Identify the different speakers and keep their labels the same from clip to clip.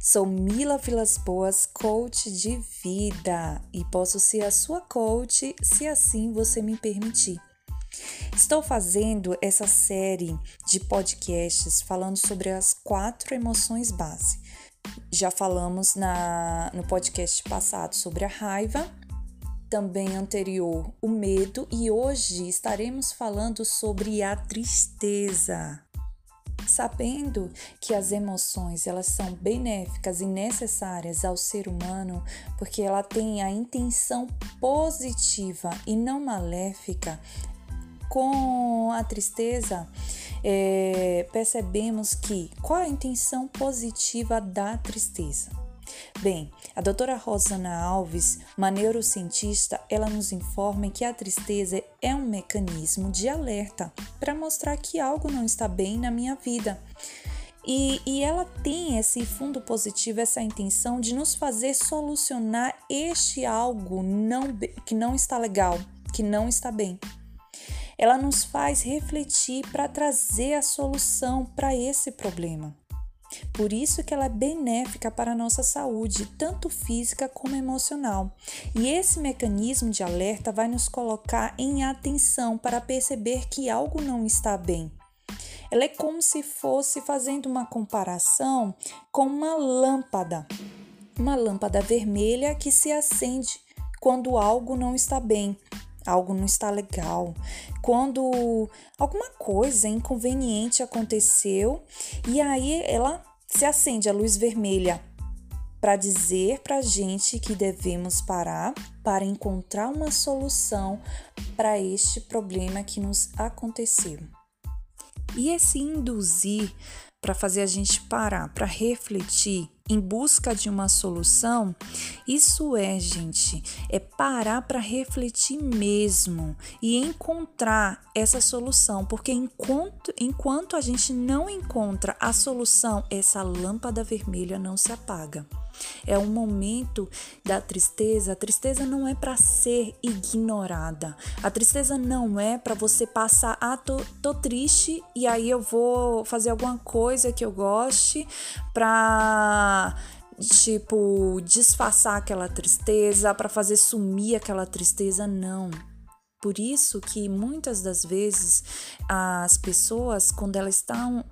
Speaker 1: Sou Mila Vilas Boas, coach de vida e posso ser a sua coach se assim você me permitir. Estou fazendo essa série de podcasts falando sobre as quatro emoções base. Já falamos na, no podcast passado sobre a raiva, também anterior o medo e hoje estaremos falando sobre a tristeza sabendo que as emoções elas são benéficas e necessárias ao ser humano porque ela tem a intenção positiva e não maléfica com a tristeza é, percebemos que qual a intenção positiva da tristeza Bem, a doutora Rosana Alves, uma neurocientista, ela nos informa que a tristeza é um mecanismo de alerta para mostrar que algo não está bem na minha vida. E, e, ela tem esse fundo positivo, essa intenção de nos fazer solucionar este algo não, que não está legal, que não está bem. Ela nos faz refletir para trazer a solução para esse problema. Por isso que ela é benéfica para a nossa saúde, tanto física como emocional. E esse mecanismo de alerta vai nos colocar em atenção para perceber que algo não está bem. Ela é como se fosse fazendo uma comparação com uma lâmpada. Uma lâmpada vermelha que se acende quando algo não está bem, algo não está legal, quando alguma coisa inconveniente aconteceu e aí ela se acende a luz vermelha para dizer para a gente que devemos parar para encontrar uma solução para este problema que nos aconteceu. E esse induzir para fazer a gente parar, para refletir em busca de uma solução, isso é, gente, é parar para refletir mesmo e encontrar essa solução, porque enquanto, enquanto a gente não encontra a solução, essa lâmpada vermelha não se apaga. É um momento da tristeza. A tristeza não é para ser ignorada. A tristeza não é para você passar, ah, tô, tô triste e aí eu vou fazer alguma coisa que eu goste para tipo disfarçar aquela tristeza, para fazer sumir aquela tristeza, não. Por isso que muitas das vezes as pessoas, quando elas estão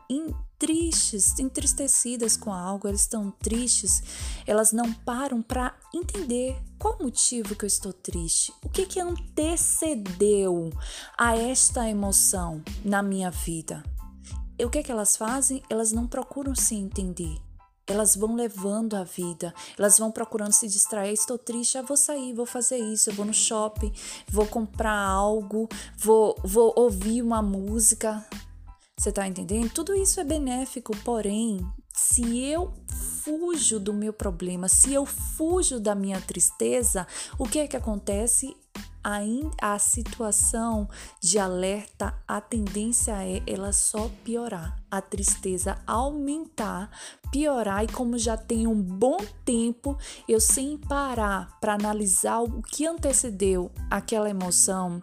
Speaker 1: tristes, entristecidas com algo, elas estão tristes, elas não param para entender qual o motivo que eu estou triste, o que que antecedeu a esta emoção na minha vida. E o que que elas fazem? Elas não procuram se entender elas vão levando a vida, elas vão procurando se distrair. Estou triste, eu vou sair, vou fazer isso, eu vou no shopping, vou comprar algo, vou, vou ouvir uma música. Você tá entendendo? Tudo isso é benéfico, porém, se eu fujo do meu problema, se eu fujo da minha tristeza, o que é que acontece? a, situação de alerta, a tendência é ela só piorar, a tristeza aumentar, piorar, e como já tem um bom tempo, eu sem parar para analisar o que antecedeu aquela emoção,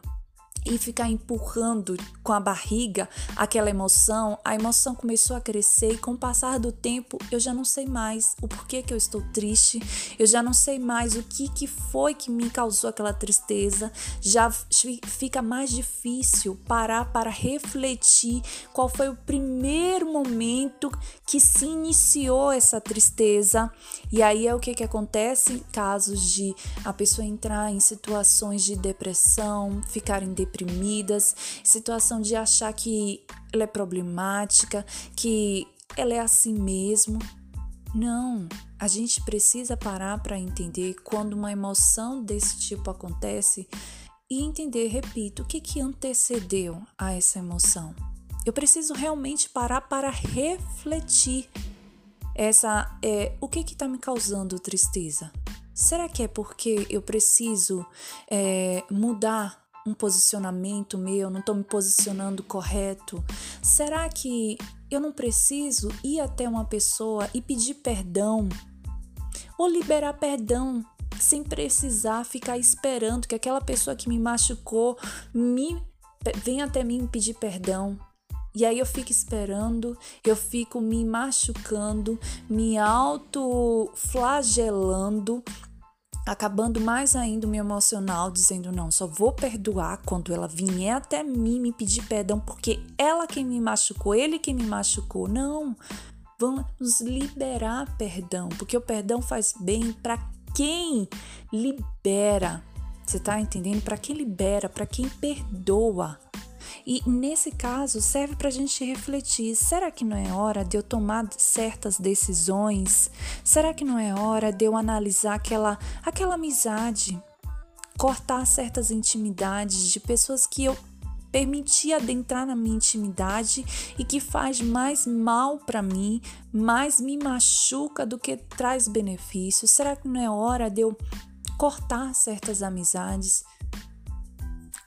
Speaker 1: e ficar empurrando com a barriga aquela emoção, a emoção começou a crescer e com o passar do tempo eu já não sei mais o porquê que eu estou triste, eu já não sei mais o que, que foi que me causou aquela tristeza, já fica mais difícil parar para refletir qual foi o primeiro momento que se iniciou essa tristeza. E aí é o que, que acontece? Casos de a pessoa entrar em situações de depressão, ficar em depressão deprimidas, situação de achar que ela é problemática, que ela é assim mesmo. Não, a gente precisa parar para entender quando uma emoção desse tipo acontece e entender, repito, o que, que antecedeu a essa emoção. Eu preciso realmente parar para refletir essa é o que está me causando tristeza. Será que é porque eu preciso é, mudar um posicionamento meu, não estou me posicionando correto? Será que eu não preciso ir até uma pessoa e pedir perdão? Ou liberar perdão sem precisar ficar esperando que aquela pessoa que me machucou me venha até mim pedir perdão? E aí eu fico esperando, eu fico me machucando, me auto-flagelando, acabando mais ainda o meu emocional, dizendo não, só vou perdoar quando ela vier até mim me pedir perdão, porque ela quem me machucou, ele quem me machucou. Não, vamos liberar perdão, porque o perdão faz bem para quem libera. Você tá entendendo? Para quem libera, para quem perdoa. E nesse caso serve para a gente refletir: será que não é hora de eu tomar certas decisões? Será que não é hora de eu analisar aquela, aquela amizade? Cortar certas intimidades de pessoas que eu permiti adentrar na minha intimidade e que faz mais mal para mim, mais me machuca do que traz benefícios? Será que não é hora de eu cortar certas amizades?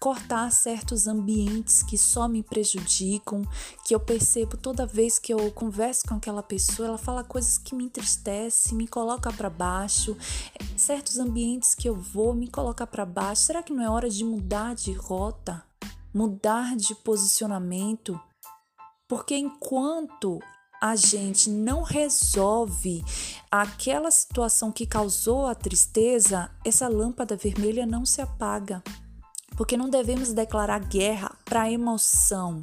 Speaker 1: Cortar certos ambientes que só me prejudicam, que eu percebo toda vez que eu converso com aquela pessoa, ela fala coisas que me entristecem, me coloca para baixo. Certos ambientes que eu vou me coloca para baixo. Será que não é hora de mudar de rota, mudar de posicionamento? Porque enquanto a gente não resolve aquela situação que causou a tristeza, essa lâmpada vermelha não se apaga porque não devemos declarar guerra para a emoção.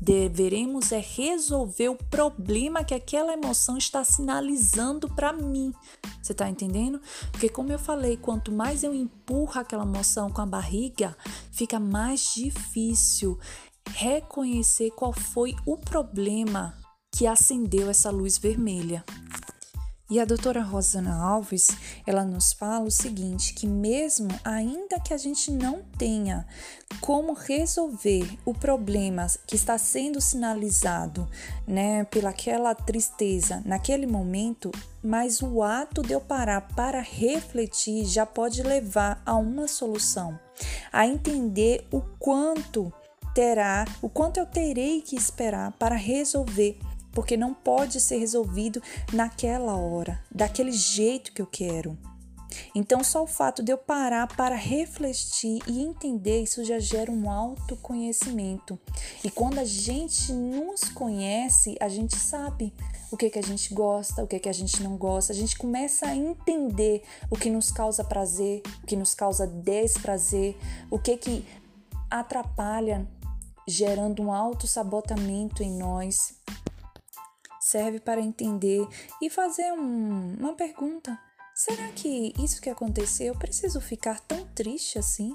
Speaker 1: Deveremos é resolver o problema que aquela emoção está sinalizando para mim. Você está entendendo? Porque como eu falei, quanto mais eu empurro aquela emoção com a barriga, fica mais difícil reconhecer qual foi o problema que acendeu essa luz vermelha. E a doutora Rosana Alves, ela nos fala o seguinte, que mesmo ainda que a gente não tenha como resolver o problema que está sendo sinalizado, né, pelaquela tristeza naquele momento, mas o ato de eu parar para refletir já pode levar a uma solução, a entender o quanto terá, o quanto eu terei que esperar para resolver porque não pode ser resolvido naquela hora, daquele jeito que eu quero. Então, só o fato de eu parar para refletir e entender, isso já gera um autoconhecimento. E quando a gente nos conhece, a gente sabe o que, que a gente gosta, o que, que a gente não gosta. A gente começa a entender o que nos causa prazer, o que nos causa desprazer, o que, que atrapalha, gerando um autossabotamento em nós serve para entender e fazer um, uma pergunta. Será que isso que aconteceu eu preciso ficar tão triste assim?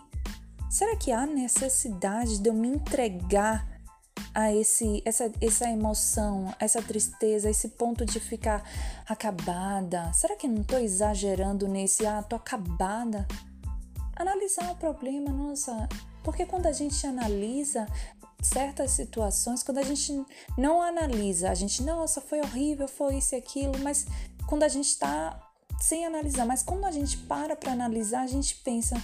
Speaker 1: Será que há necessidade de eu me entregar a esse, essa, essa emoção, essa tristeza, esse ponto de ficar acabada? Será que não estou exagerando nesse, ah, tô acabada? Analisar o problema, nossa, porque quando a gente analisa, certas situações, quando a gente não analisa, a gente, nossa, foi horrível, foi isso e aquilo, mas quando a gente está sem analisar, mas quando a gente para para analisar, a gente pensa,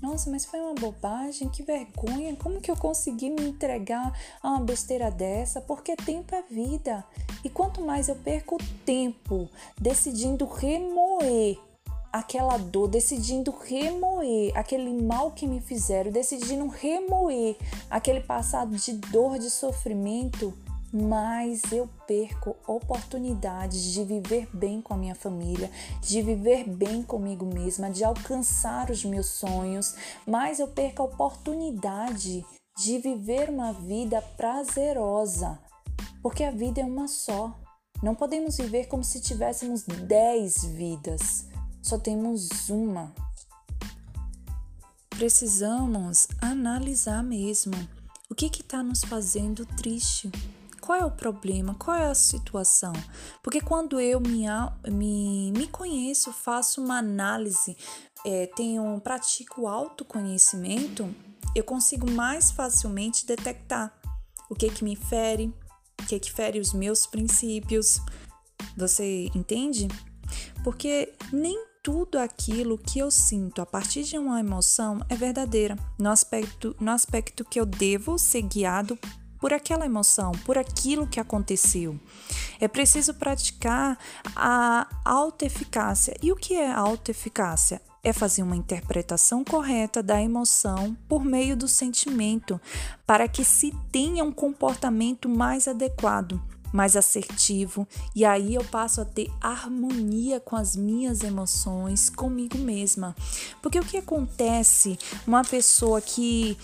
Speaker 1: nossa, mas foi uma bobagem, que vergonha, como que eu consegui me entregar a uma besteira dessa? Porque tempo é vida. E quanto mais eu perco tempo decidindo remoer aquela dor, decidindo remoer aquele mal que me fizeram, decidindo remoer aquele passado de dor, de sofrimento, mais eu perco oportunidades de viver bem com a minha família, de viver bem comigo mesma, de alcançar os meus sonhos, mais eu perco a oportunidade de viver uma vida prazerosa, porque a vida é uma só. Não podemos viver como se tivéssemos dez vidas só temos uma. Precisamos analisar mesmo o que está nos fazendo triste. Qual é o problema? Qual é a situação? Porque quando eu me, me, me conheço, faço uma análise, é, tenho, pratico autoconhecimento, eu consigo mais facilmente detectar o que que me fere, o que que fere os meus princípios. Você entende? Porque nem tudo aquilo que eu sinto a partir de uma emoção é verdadeira, no aspecto, no aspecto que eu devo ser guiado por aquela emoção, por aquilo que aconteceu. É preciso praticar a autoeficácia. E o que é autoeficácia? é fazer uma interpretação correta da emoção por meio do sentimento, para que se tenha um comportamento mais adequado, mais assertivo, e aí eu passo a ter harmonia com as minhas emoções, comigo mesma. Porque o que acontece? Uma pessoa que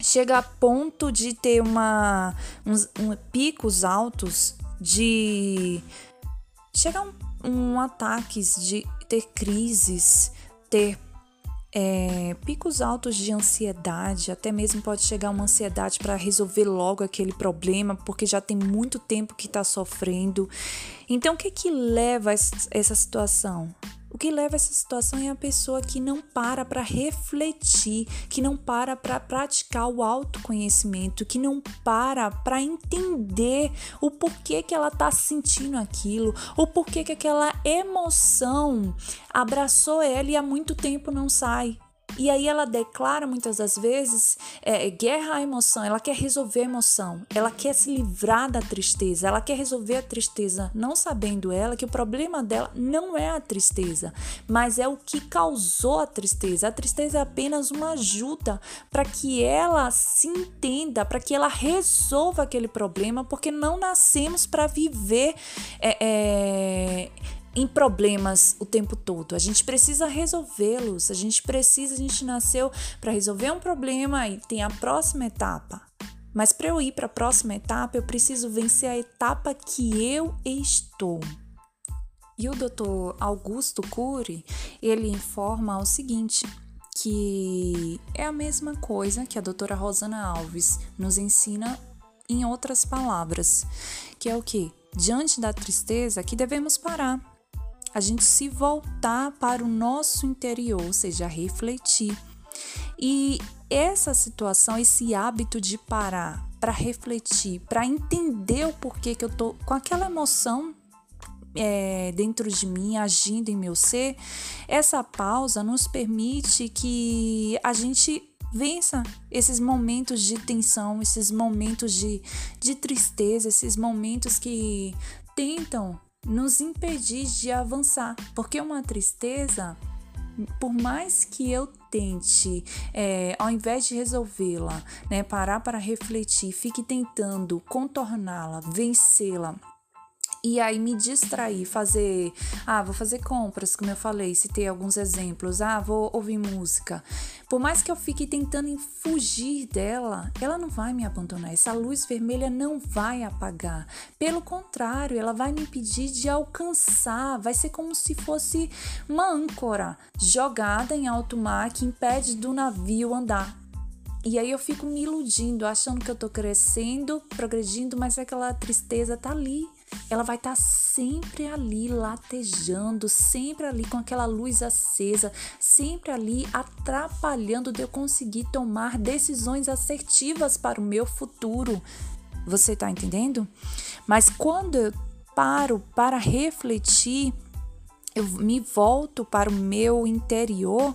Speaker 1: chega a ponto de ter uma uns um, picos altos de chegar um, um ataques de ter crises ter é, picos altos de ansiedade, até mesmo pode chegar uma ansiedade para resolver logo aquele problema, porque já tem muito tempo que está sofrendo. Então, o que que leva essa situação? O que leva a essa situação é a pessoa que não para para refletir, que não para para praticar o autoconhecimento, que não para para entender o porquê que ela está sentindo aquilo, o porquê que aquela emoção abraçou ela e há muito tempo não sai. E aí ela declara muitas das vezes é, guerra à emoção, ela quer resolver a emoção, ela quer se livrar da tristeza, ela quer resolver a tristeza, não sabendo ela que o problema dela não é a tristeza, mas é o que causou a tristeza. A tristeza é apenas uma ajuda para que ela se entenda, para que ela resolva aquele problema, porque não nascemos para viver. É, é, em problemas o tempo todo. A gente precisa resolvê-los. A gente precisa, a gente nasceu para resolver um problema e tem a próxima etapa. Mas para eu ir para a próxima etapa, eu preciso vencer a etapa que eu estou. E o Dr. Augusto Cury, ele informa o seguinte, que é a mesma coisa que a doutora Rosana Alves nos ensina em outras palavras, que é o que? Diante da tristeza que devemos parar, a gente se voltar para o nosso interior, ou seja, refletir. E essa situação, esse hábito de parar para refletir, para entender o porquê que eu tô com aquela emoção é, dentro de mim, agindo em meu ser, essa pausa nos permite que a gente vença esses momentos de tensão, esses momentos de, de tristeza, esses momentos que tentam nos impedir de avançar, porque uma tristeza, por mais que eu tente, é, ao invés de resolvê-la, né, parar para refletir, fique tentando contorná-la, vencê-la e aí me distrair, fazer, ah, vou fazer compras, como eu falei, citei alguns exemplos, ah, vou ouvir música. Por mais que eu fique tentando fugir dela, ela não vai me abandonar. Essa luz vermelha não vai apagar. Pelo contrário, ela vai me impedir de alcançar. Vai ser como se fosse uma âncora jogada em alto mar que impede do navio andar. E aí eu fico me iludindo, achando que eu tô crescendo, progredindo, mas aquela tristeza tá ali ela vai estar tá sempre ali latejando, sempre ali com aquela luz acesa, sempre ali atrapalhando de eu conseguir tomar decisões assertivas para o meu futuro. Você está entendendo? Mas quando eu paro para refletir, eu me volto para o meu interior,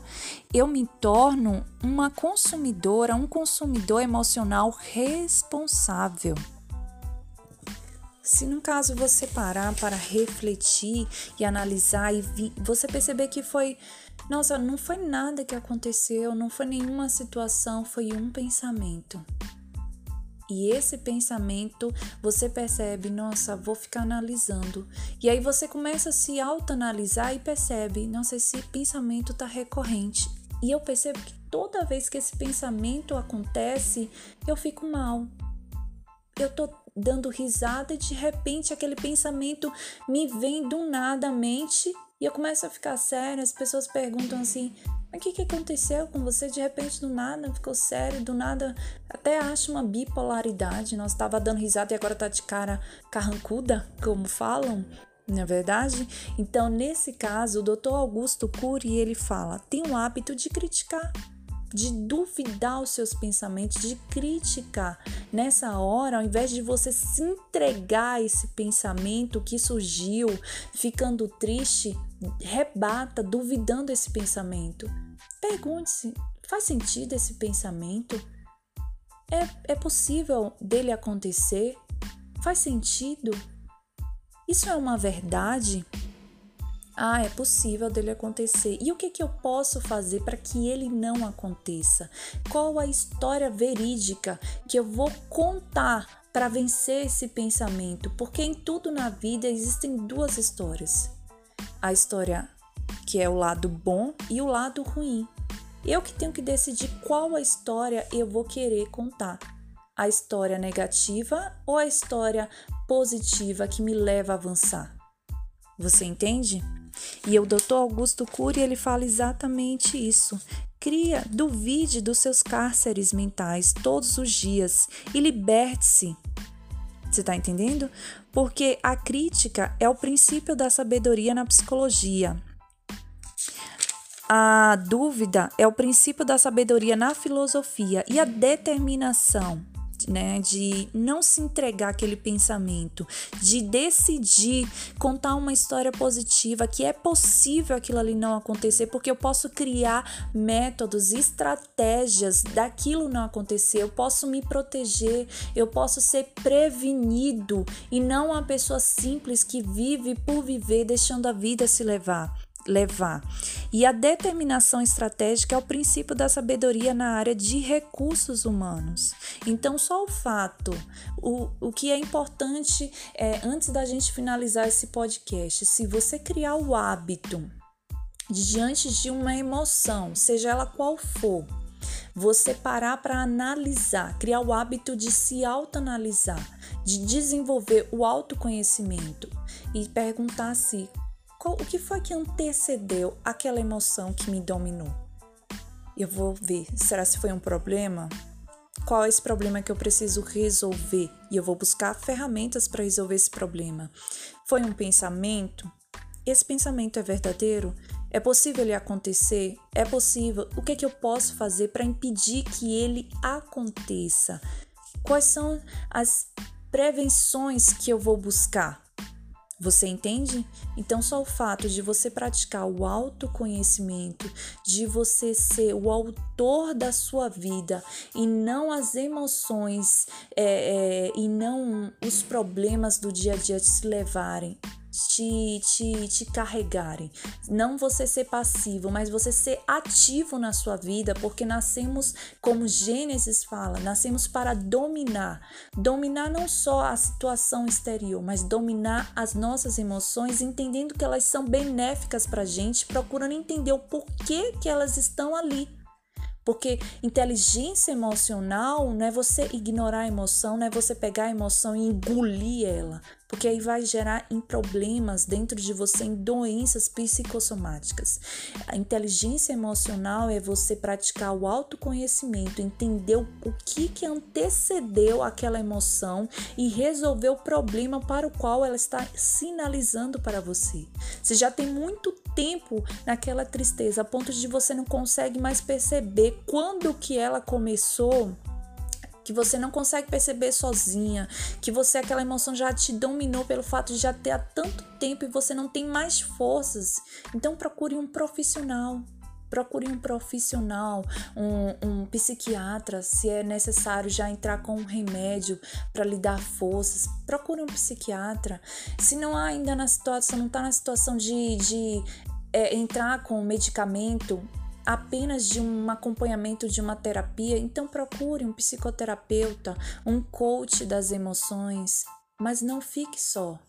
Speaker 1: eu me torno uma consumidora, um consumidor emocional responsável. Se no caso você parar para refletir e analisar e vi, você perceber que foi, nossa, não foi nada que aconteceu, não foi nenhuma situação, foi um pensamento. E esse pensamento você percebe, nossa, vou ficar analisando. E aí você começa a se autoanalisar e percebe, nossa, esse pensamento está recorrente. E eu percebo que toda vez que esse pensamento acontece, eu fico mal. Eu tô dando risada e de repente aquele pensamento me vem do nada à mente e eu começo a ficar séria. As pessoas perguntam assim: mas o que, que aconteceu com você? De repente, do nada, ficou sério, do nada, até acho uma bipolaridade. Nós estava dando risada e agora tá de cara carrancuda, como falam, não é verdade? Então, nesse caso, o Dr. Augusto Cury, ele fala: tem o hábito de criticar de duvidar os seus pensamentos, de criticar. Nessa hora, ao invés de você se entregar a esse pensamento que surgiu, ficando triste, rebata, duvidando esse pensamento. Pergunte-se: faz sentido esse pensamento? É, é possível dele acontecer? Faz sentido? Isso é uma verdade? Ah, é possível dele acontecer. E o que, que eu posso fazer para que ele não aconteça? Qual a história verídica que eu vou contar para vencer esse pensamento? Porque em tudo na vida existem duas histórias: a história que é o lado bom e o lado ruim. Eu que tenho que decidir qual a história eu vou querer contar. A história negativa ou a história positiva que me leva a avançar. Você entende? E o Dr. Augusto Cury ele fala exatamente isso. Cria, duvide dos seus cárceres mentais todos os dias e liberte-se. Você está entendendo? Porque a crítica é o princípio da sabedoria na psicologia. A dúvida é o princípio da sabedoria na filosofia e a determinação né, de não se entregar aquele pensamento, de decidir contar uma história positiva, que é possível aquilo ali não acontecer, porque eu posso criar métodos, estratégias daquilo não acontecer, eu posso me proteger, eu posso ser prevenido e não uma pessoa simples que vive por viver, deixando a vida se levar levar. E a determinação estratégica é o princípio da sabedoria na área de recursos humanos. Então, só o fato, o, o que é importante é, antes da gente finalizar esse podcast, se você criar o hábito diante de uma emoção, seja ela qual for, você parar para analisar, criar o hábito de se autoanalisar, de desenvolver o autoconhecimento e perguntar se qual, o que foi que antecedeu aquela emoção que me dominou? Eu vou ver, será se foi um problema? Qual é esse problema que eu preciso resolver? E eu vou buscar ferramentas para resolver esse problema. Foi um pensamento? Esse pensamento é verdadeiro? É possível ele acontecer? É possível? O que, é que eu posso fazer para impedir que ele aconteça? Quais são as prevenções que eu vou buscar? Você entende? Então, só o fato de você praticar o autoconhecimento, de você ser o autor da sua vida e não as emoções é, é, e não os problemas do dia a dia te levarem te, te, te carregarem. Não você ser passivo, mas você ser ativo na sua vida, porque nascemos, como Gênesis fala, nascemos para dominar. Dominar não só a situação exterior, mas dominar as nossas emoções, entendendo que elas são benéficas para a gente, procurando entender o porquê que elas estão ali. Porque inteligência emocional não é você ignorar a emoção, não é você pegar a emoção e engolir ela, porque aí vai gerar em problemas dentro de você, em doenças psicossomáticas. A inteligência emocional é você praticar o autoconhecimento, entender o que que antecedeu aquela emoção e resolver o problema para o qual ela está sinalizando para você. Você já tem muito tempo naquela tristeza, a ponto de você não consegue mais perceber quando que ela começou que você não consegue perceber sozinha, que você aquela emoção já te dominou pelo fato de já ter há tanto tempo e você não tem mais forças. Então procure um profissional. Procure um profissional, um, um psiquiatra, se é necessário já entrar com um remédio para lhe dar forças. Procure um psiquiatra. Se não há ainda na situação, não está na situação de, de é, entrar com medicamento, apenas de um acompanhamento de uma terapia, então procure um psicoterapeuta, um coach das emoções, mas não fique só.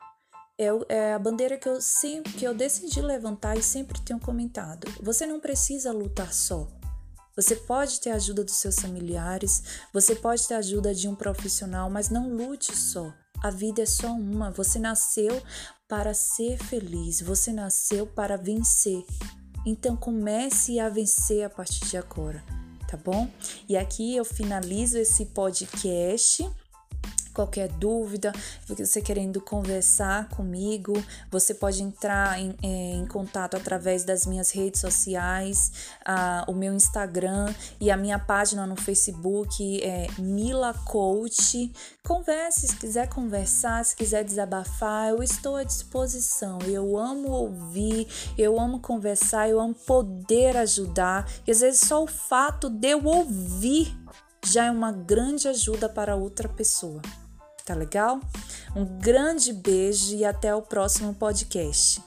Speaker 1: É, é a bandeira que eu sempre que eu decidi levantar e sempre tenho comentado. Você não precisa lutar só. Você pode ter a ajuda dos seus familiares, você pode ter a ajuda de um profissional, mas não lute só. A vida é só uma. Você nasceu para ser feliz, você nasceu para vencer. Então comece a vencer a partir de agora, tá bom? E aqui eu finalizo esse podcast qualquer dúvida, você querendo conversar comigo, você pode entrar em, é, em contato através das minhas redes sociais, a, o meu Instagram e a minha página no Facebook é Mila Coach. Converse, se quiser conversar, se quiser desabafar, eu estou à disposição. Eu amo ouvir, eu amo conversar, eu amo poder ajudar. E às vezes só o fato de eu ouvir já é uma grande ajuda para outra pessoa. Tá legal? Um grande beijo e até o próximo podcast.